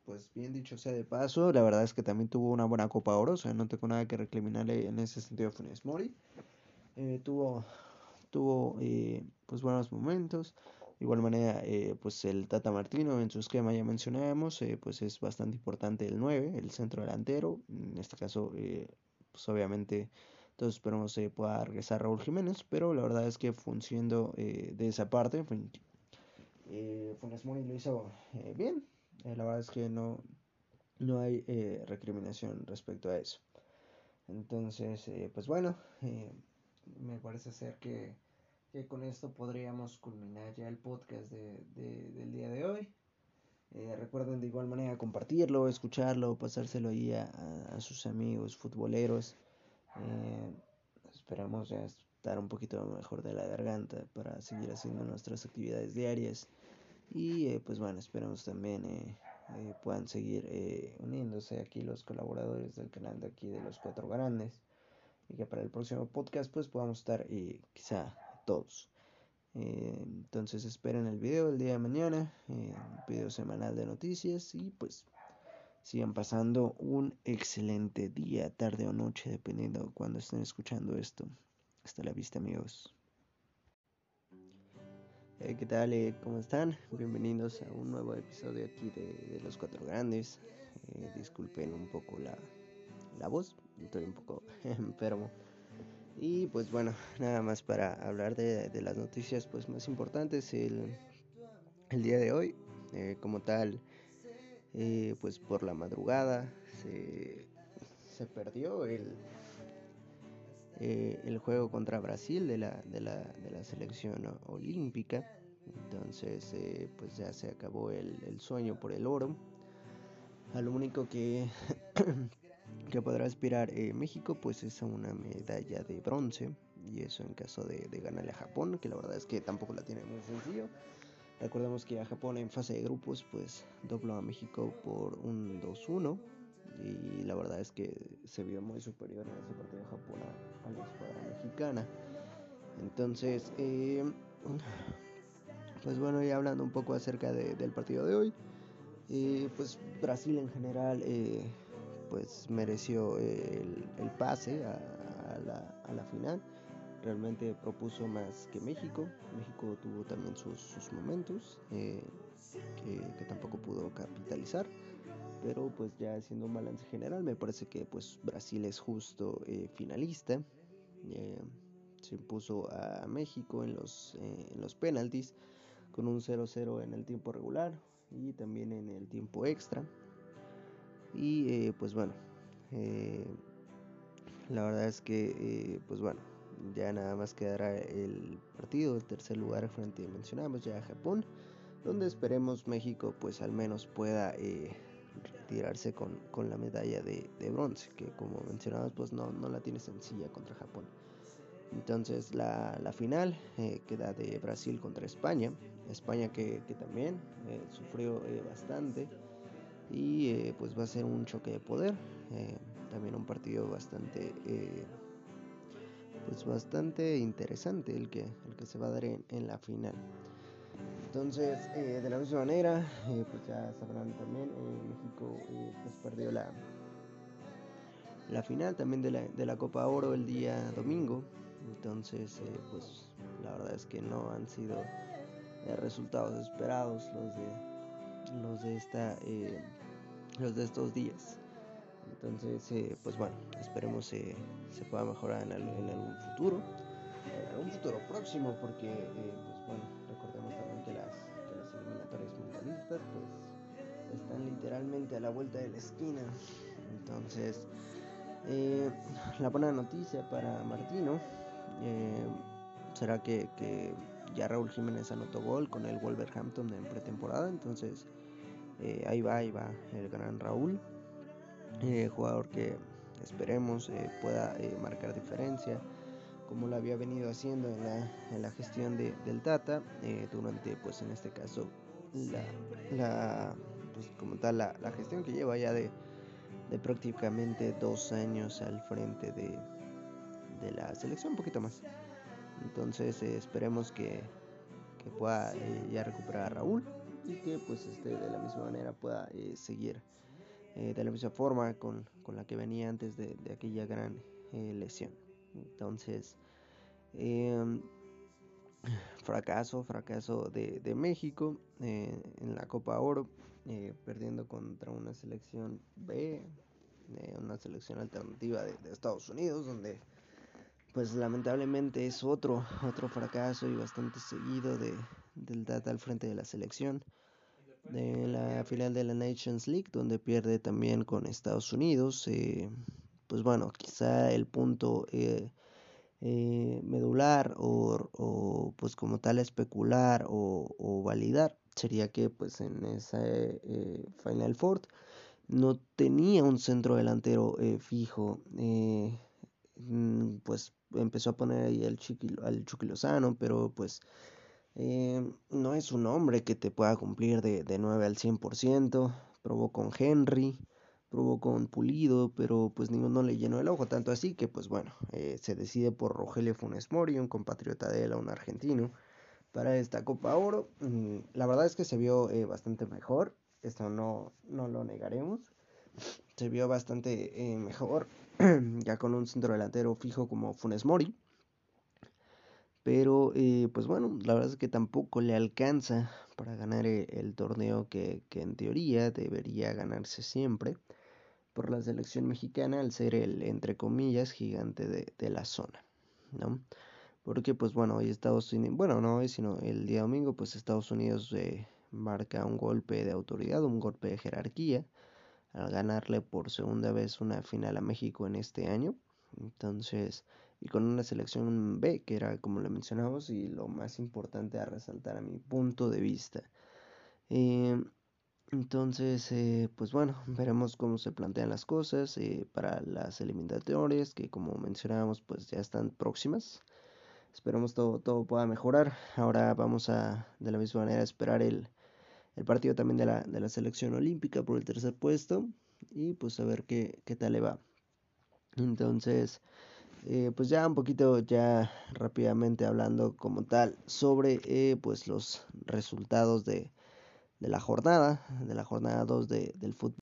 pues bien dicho sea de paso, la verdad es que también tuvo una buena Copa Oro, o sea, no tengo nada que recriminarle en ese sentido a Funes Mori. Eh, tuvo tuvo eh, pues buenos momentos. De igual manera, eh, pues el Tata Martino en su esquema ya mencionábamos, pues es bastante importante el 9, el centro delantero. En este caso, pues obviamente todos esperamos que pueda regresar Raúl Jiménez, pero la verdad es que funcionando de esa parte, Funes Mori lo hizo bien, eh, la verdad es que no, no hay eh, recriminación respecto a eso. Entonces, eh, pues bueno, me parece ser que, que, con esto podríamos culminar ya el podcast de, del día de hoy. recuerden de igual manera compartirlo, escucharlo, pasárselo ahí a, a, sus amigos futboleros. Esperamos ya estar un poquito mejor de la garganta para seguir haciendo nuestras actividades diarias. Y eh, pues bueno, esperamos también eh, eh, puedan seguir uniéndose aquí los colaboradores del canal de aquí de los cuatro grandes. Y que para el próximo podcast pues podamos estar quizá todos. entonces esperen el video el día de mañana, un video semanal de noticias y pues sigan pasando un excelente día, tarde o noche, dependiendo de cuando estén escuchando esto. Hasta la vista amigos. Eh, ¿Qué tal? Eh, ¿Cómo están? Bienvenidos a un nuevo episodio aquí de, Los Cuatro Grandes. Eh, disculpen un poco la, la voz, estoy un poco <laughs> enfermo. Y pues bueno, nada más para hablar de, de las noticias pues más importantes el, el día de hoy. como tal, pues por la madrugada se, se perdió el, eh, el juego contra Brasil de la, de la, de la selección olímpica. Entonces, eh, pues ya se acabó el, el, sueño por el oro. A lo único que, <coughs> que podrá aspirar eh, México, pues es a una medalla de bronce. Y eso en caso de ganarle a Japón, que la verdad es que tampoco la tiene muy sencillo. Recordemos que a Japón en fase de grupos, pues dobló a México por un 2-1 y la verdad es que se vio muy superior en ese partido de Japón a, la escuadra mexicana. Entonces, eh, pues bueno, ya hablando un poco acerca de, del partido de hoy, eh, pues Brasil en general eh, pues mereció el, pase a, la, final. Realmente propuso más que México. México tuvo también sus, sus momentos que, que tampoco pudo capitalizar pero pues ya haciendo un balance general me parece que pues Brasil es justo eh, finalista eh, se impuso a México en los, eh, en los penaltis con un 0-0 en el tiempo regular y también en el tiempo extra y eh, pues bueno eh, la verdad es que eh, pues bueno ya nada más quedará el partido el tercer lugar frente mencionamos ya a Japón donde esperemos México pues al menos pueda retirarse con, con la medalla de, de, bronce, que como mencionamos pues no, no la tiene sencilla contra Japón. Entonces la, la final eh, queda de Brasil contra España, España que, que también eh, sufrió eh, bastante y eh, pues va a ser un choque de poder, eh, también un partido bastante eh, pues bastante interesante el que, el que se va a dar en, la final. Entonces, eh, de la misma manera, eh, pues ya sabrán también, eh, México pues perdió la, la final también de la, de la, Copa Oro el día domingo. Entonces, pues la verdad es que no han sido resultados esperados los de, los de, esta, los de estos días. Entonces, pues bueno, esperemos se pueda mejorar en, algún futuro, en algún futuro próximo, porque, pues bueno, recordemos también que las, que las eliminatorias mundialistas pues están literalmente a la vuelta de la esquina. Entonces, eh, la buena noticia para Martino eh, será que, que, ya Raúl Jiménez anotó gol con el Wolverhampton en pretemporada. Entonces, eh, ahí va, ahí va el gran Raúl, eh, jugador que esperemos eh, pueda marcar diferencia como lo había venido haciendo en la, en la gestión de, del Tata eh, durante pues en este caso la, la pues como tal la, la, gestión que lleva ya de, de prácticamente dos años al frente de, de la selección un poquito más. Entonces eh, esperemos que, que pueda eh, ya recuperar a Raúl y que pues este de la misma manera pueda eh, seguir eh, de la misma forma con, con, la que venía antes de, de aquella gran eh, lesión entonces, eh, fracaso, fracaso de, de México eh, en la Copa Oro, eh, perdiendo contra una selección B, una selección alternativa de, Estados Unidos, donde pues lamentablemente es otro, otro fracaso y bastante seguido de, del Tata al frente de la selección. De la final de la Nations League, donde pierde también con Estados Unidos. Eh, pues bueno, quizá el punto eh, eh, medular o, o, pues como tal especular o, o, validar sería que pues en esa eh, Final Four no tenía un centro delantero fijo, mm, pues empezó a poner ahí al Chucky, al Chucky Lozano, pero pues eh, no es un hombre que te pueda cumplir de, de 9 al 100%, probó con Henry, probó con Pulido, pero pues ninguno le llenó el ojo, tanto así que pues bueno, eh, se decide por Rogelio Funes Mori, un compatriota de él, un argentino, para esta Copa Oro. Mm, la verdad es que se vio eh, bastante mejor, esto no, no lo negaremos, se vio bastante eh, mejor, <clears throat> ya con un centro delantero fijo como Funes Mori. Pero eh, pues bueno, la verdad es que tampoco le alcanza para ganar el, el torneo que, que en teoría debería ganarse siempre por la selección mexicana al ser el, entre comillas, gigante de, de la zona, ¿no? Porque, pues bueno, hoy Estados Unidos, bueno, no hoy, sino el día domingo, pues Estados Unidos eh, marca un golpe de autoridad, un golpe de jerarquía, al ganarle por segunda vez una final a México en este año. Entonces, y con una selección B, que era como lo mencionamos, y lo más importante a resaltar a mi punto de vista. Eh, entonces, eh, pues bueno, veremos cómo se plantean las cosas eh, para las eliminatorias, que como mencionábamos, pues ya están próximas. Esperemos todo, todo pueda mejorar. Ahora vamos a, de la misma manera, esperar el, el partido también de la, de la selección olímpica por el tercer puesto y pues a ver qué, qué tal le va. Entonces, eh, pues ya un poquito ya rápidamente hablando como tal sobre eh, pues los resultados de, de la jornada, de la jornada 2 de, del fútbol.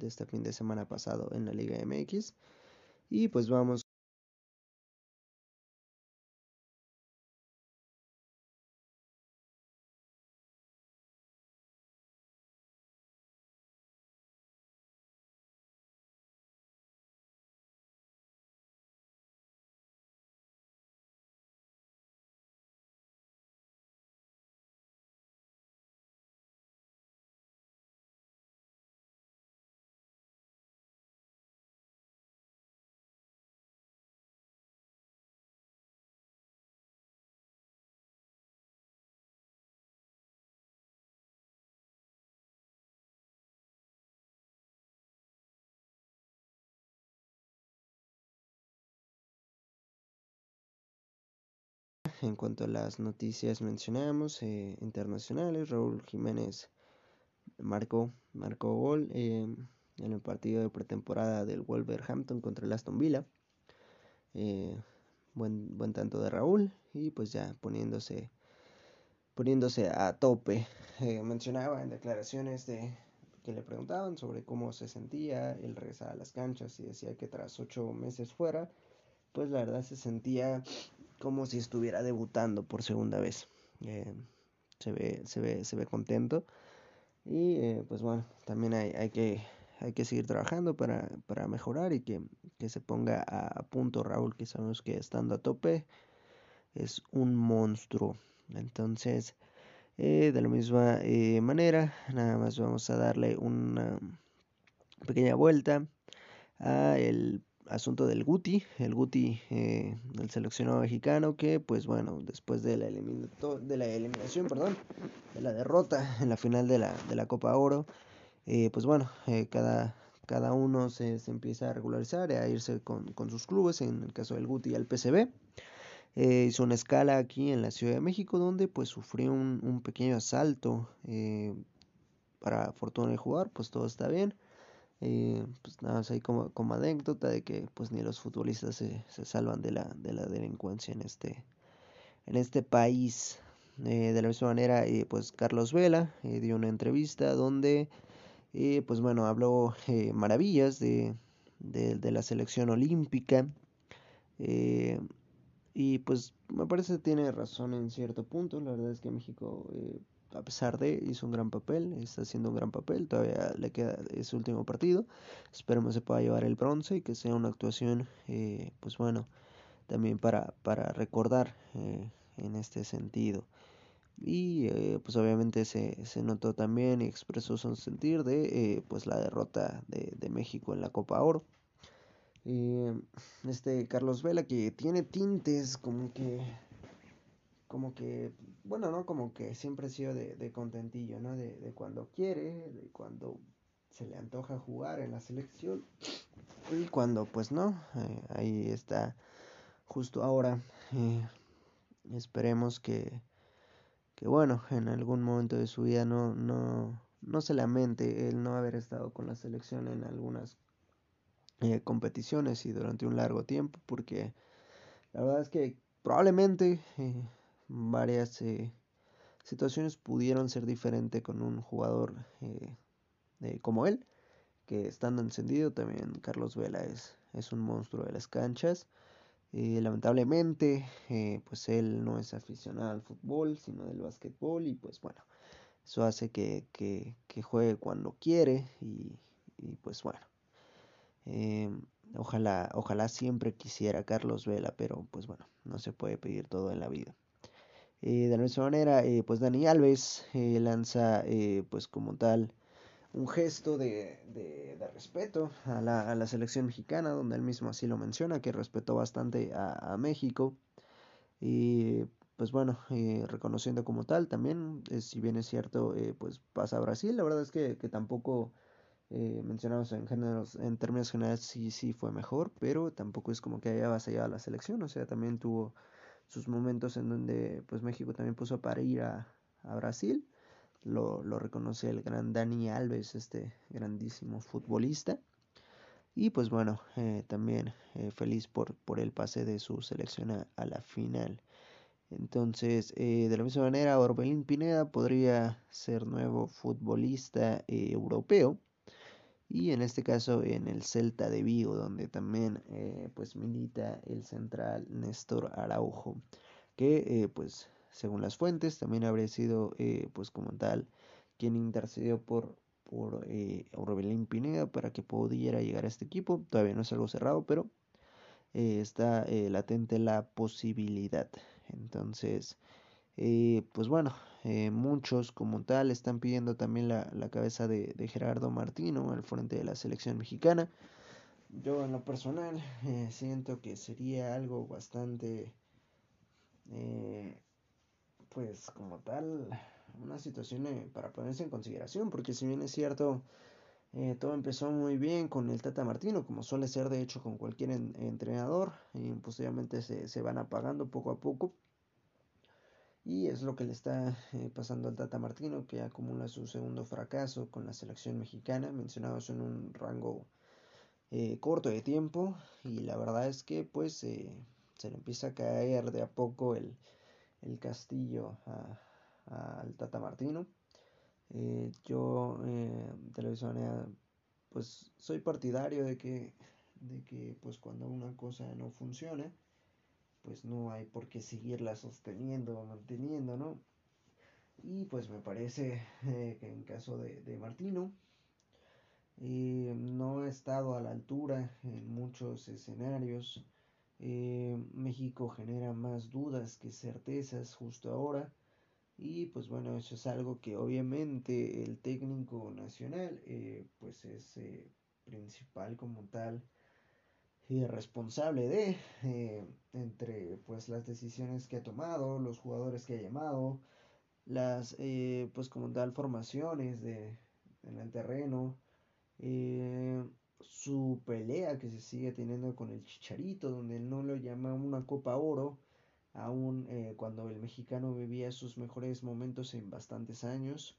De este fin de semana pasado en la Liga MX. Y pues vamos en cuanto a las noticias mencionamos eh, internacionales, Raúl Jiménez marcó, marcó gol eh, en el partido de pretemporada del Wolverhampton contra el Aston Villa. Eh, buen, buen tanto de Raúl y pues ya poniéndose poniéndose a tope. mencionaba en declaraciones de que le preguntaban sobre cómo se sentía el regresar a las canchas y decía que tras ocho meses fuera, pues la verdad se sentía como si estuviera debutando por segunda vez. Eh, se, ve, se, ve, se ve contento. Y eh, pues bueno, también hay, hay, que, hay que seguir trabajando para, mejorar y que, se ponga a, punto Raúl, que sabemos que estando a tope es un monstruo. Entonces, eh, de la misma manera, nada más vamos a darle una pequeña vuelta a el asunto del Guti, el Guti eh, del seleccionado mexicano que pues bueno, después de la, eliminación, perdón, de la derrota en la final de la, de la Copa Oro, eh, pues bueno, eh, cada, cada uno se, empieza a regularizar, a irse con, con, sus clubes, en el caso del Guti al PCB. hizo una escala aquí en la Ciudad de México donde pues sufrió un, un pequeño asalto para fortuna de jugar, pues todo está bien. Eh, pues nada más ahí como, como anécdota de que pues ni los futbolistas se, se salvan de la, de la delincuencia en este, en este país. Eh, de la misma manera, eh, pues Carlos Vela dio una entrevista donde, pues bueno, habló maravillas de, de, de, la selección olímpica. y pues me parece que tiene razón en cierto punto. La verdad es que México a pesar de, hizo un gran papel, está haciendo un gran papel, todavía le queda ese último partido, esperemos se pueda llevar el bronce y que sea una actuación, eh, pues bueno, también para, para recordar eh, en este sentido. Y eh, pues obviamente se, se, notó también y expresó su sentir de pues la derrota de, de México en la Copa Oro. este Carlos Vela que tiene tintes como que como que, bueno, ¿no? Como que siempre he sido de, contentillo, ¿no? De, cuando quiere, de cuando se le antoja jugar en la selección y cuando pues no, eh, ahí está justo ahora. Eh, esperemos que, que, bueno, en algún momento de su vida no, no, no se lamente el no haber estado con la selección en algunas eh, competiciones y durante un largo tiempo, porque la verdad es que probablemente varias eh, situaciones pudieron ser diferentes con un jugador eh, como él, que estando encendido también Carlos Vela es, es un monstruo de las canchas. Eh, lamentablemente, pues él no es aficionado al fútbol, sino del básquetbol y pues bueno, eso hace que, que, que juegue cuando quiere y, y pues bueno. ojalá, ojalá siempre quisiera Carlos Vela, pero pues bueno, no se puede pedir todo en la vida. Eh, de la misma manera, eh, pues Dani Alves eh, lanza pues como tal un gesto de, de, respeto a la, a la, selección mexicana, donde él mismo así lo menciona, que respetó bastante a, a México. Y pues bueno, reconociendo como tal también, si bien es cierto, pues pasa a Brasil, la verdad es que, que tampoco mencionamos en, géneros, en términos generales sí, sí fue mejor, pero tampoco es como que haya vasallado a la selección, o sea, también tuvo sus momentos en donde pues México también puso para ir a, Brasil. Lo, reconoce el gran Dani Alves, este grandísimo futbolista. Y pues bueno, eh, también eh, feliz por, por el pase de su selección a, la final. Entonces, eh, de la misma manera, Orbelín Pineda podría ser nuevo futbolista europeo y en este caso en el Celta de Vigo donde también eh, pues milita el central Néstor Araujo que eh, pues según las fuentes también habría sido eh, pues como tal quien intercedió por por Aurelín Pineda para que pudiera llegar a este equipo. Todavía no es algo cerrado pero está latente la posibilidad. Entonces pues bueno eh, muchos como tal están pidiendo también la, la cabeza de, Gerardo Martino al frente de la selección mexicana. Yo en lo personal eh, siento que sería algo bastante, eh, pues como tal, una situación para ponerse en consideración, porque si bien es cierto, todo empezó muy bien con el Tata Martino, como suele ser de hecho con cualquier entrenador, y posteriormente se, se van apagando poco a poco. Y es lo que le está eh, pasando al Tata Martino, que acumula su segundo fracaso con la selección mexicana, mencionados en un rango eh, corto de tiempo. Y la verdad es que pues eh, se le empieza a caer de a poco el, el castillo al Tata Martino. yo de la pues soy partidario de que, de que pues cuando una cosa no funciona, pues no hay por qué seguirla sosteniendo o manteniendo, ¿no? Y pues me parece eh, que en caso de, Martino, no ha estado a la altura en muchos escenarios. México genera más dudas que certezas justo ahora. Y pues bueno, eso es algo que obviamente el técnico nacional pues es principal como tal y responsable de eh, entre pues las decisiones que ha tomado los jugadores que ha llamado las eh, pues como tal formaciones de en el terreno eh, su pelea que se sigue teniendo con el chicharito donde no lo llama una copa oro aún cuando el mexicano vivía sus mejores momentos en bastantes años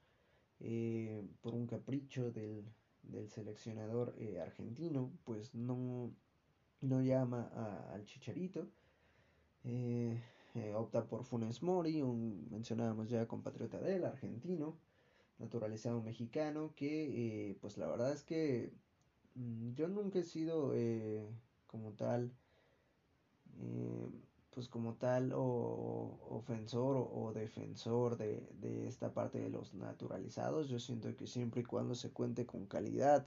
por un capricho del, del seleccionador argentino pues no no llama al Chicharito. Eh, eh, opta por Funes Mori, un mencionábamos ya compatriota de él, argentino, naturalizado mexicano, que eh, pues la verdad es que mm, yo nunca he sido como tal, pues como tal o, ofensor o, defensor de, de, esta parte de los naturalizados. Yo siento que siempre y cuando se cuente con calidad,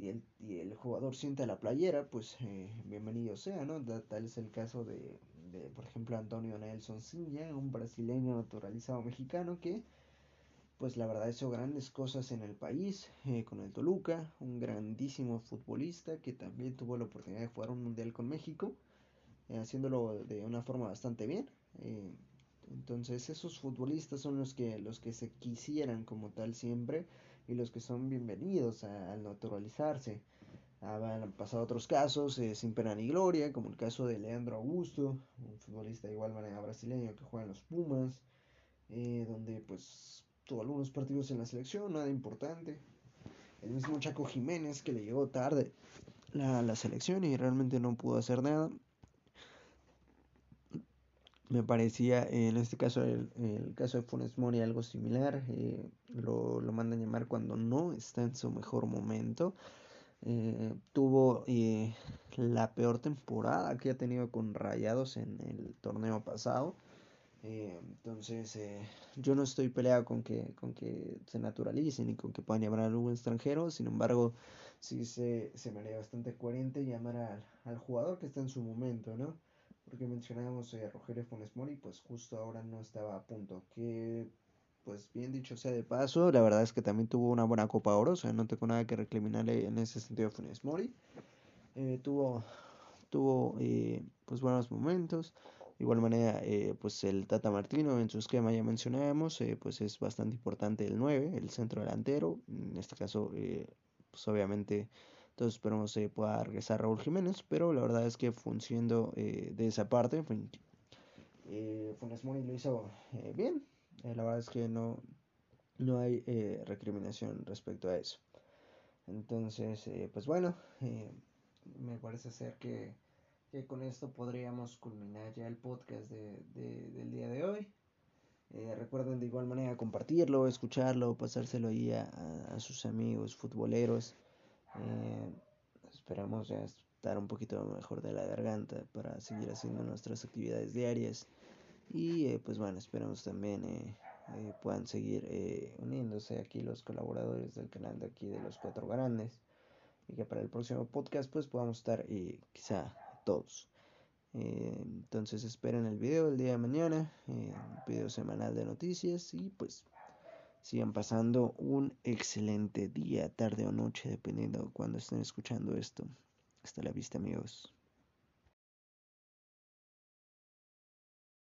y el, y el jugador siente la playera, pues eh, bienvenido sea, ¿no? tal es el caso de, de, por ejemplo, Antonio Nelson Sinja, un brasileño naturalizado mexicano que, pues la verdad hizo grandes cosas en el país, eh, con el Toluca, un grandísimo futbolista que también tuvo la oportunidad de jugar un mundial con México, eh, haciéndolo de una forma bastante bien. entonces esos futbolistas son los que, los que se quisieran como tal siempre y los que son bienvenidos al naturalizarse. Han pasado otros casos eh, sin pena ni gloria, como el caso de Leandro Augusto, un futbolista igual manera brasileño que juega en los Pumas, eh, donde pues tuvo algunos partidos en la selección, nada importante. El mismo Chaco Jiménez que le llegó tarde la, la selección y realmente no pudo hacer nada me parecía en este caso el, el caso de Funes Mori algo similar eh, lo, lo, mandan llamar cuando no está en su mejor momento. Eh, tuvo eh, la peor temporada que ha tenido con Rayados en el torneo pasado. Entonces yo no estoy peleado con que con que se naturalicen ni con que puedan llamar a algún extranjero. Sin embargo sí se, se me haría bastante coherente llamar al, al jugador que está en su momento no porque mencionábamos a eh, Rogelio Funes Mori, pues justo ahora no estaba a punto. Que, pues bien dicho sea de paso, la verdad es que también tuvo una buena Copa Oro, o sea, no tengo nada que recriminarle en ese sentido a Funes Mori. Eh, tuvo, tuvo eh, pues buenos momentos. De igual manera, pues el Tata Martino en su esquema ya mencionábamos, pues es bastante importante el 9, el centro delantero. En este caso, pues obviamente entonces esperamos que pueda regresar Raúl Jiménez, pero la verdad es que funcionando eh, de esa parte, eh, Funes Mori lo hizo eh, bien. Eh, la verdad es que no, no hay recriminación respecto a eso. Entonces, pues bueno, me parece ser que, que, con esto podríamos culminar ya el podcast de, del día de hoy. recuerden de igual manera compartirlo, escucharlo, pasárselo ahí a, a sus amigos futboleros. Eh, esperamos ya estar un poquito mejor de la garganta para seguir haciendo nuestras actividades diarias. Y eh, pues bueno, esperamos también eh, eh puedan seguir eh, uniéndose aquí los colaboradores del canal de aquí de los cuatro grandes. Y que para el próximo podcast pues podamos estar quizá todos. entonces esperen el video el día de mañana, un video semanal de noticias y pues sigan pasando un excelente día, tarde o noche, dependiendo de cuando estén escuchando esto. Hasta la vista, amigos.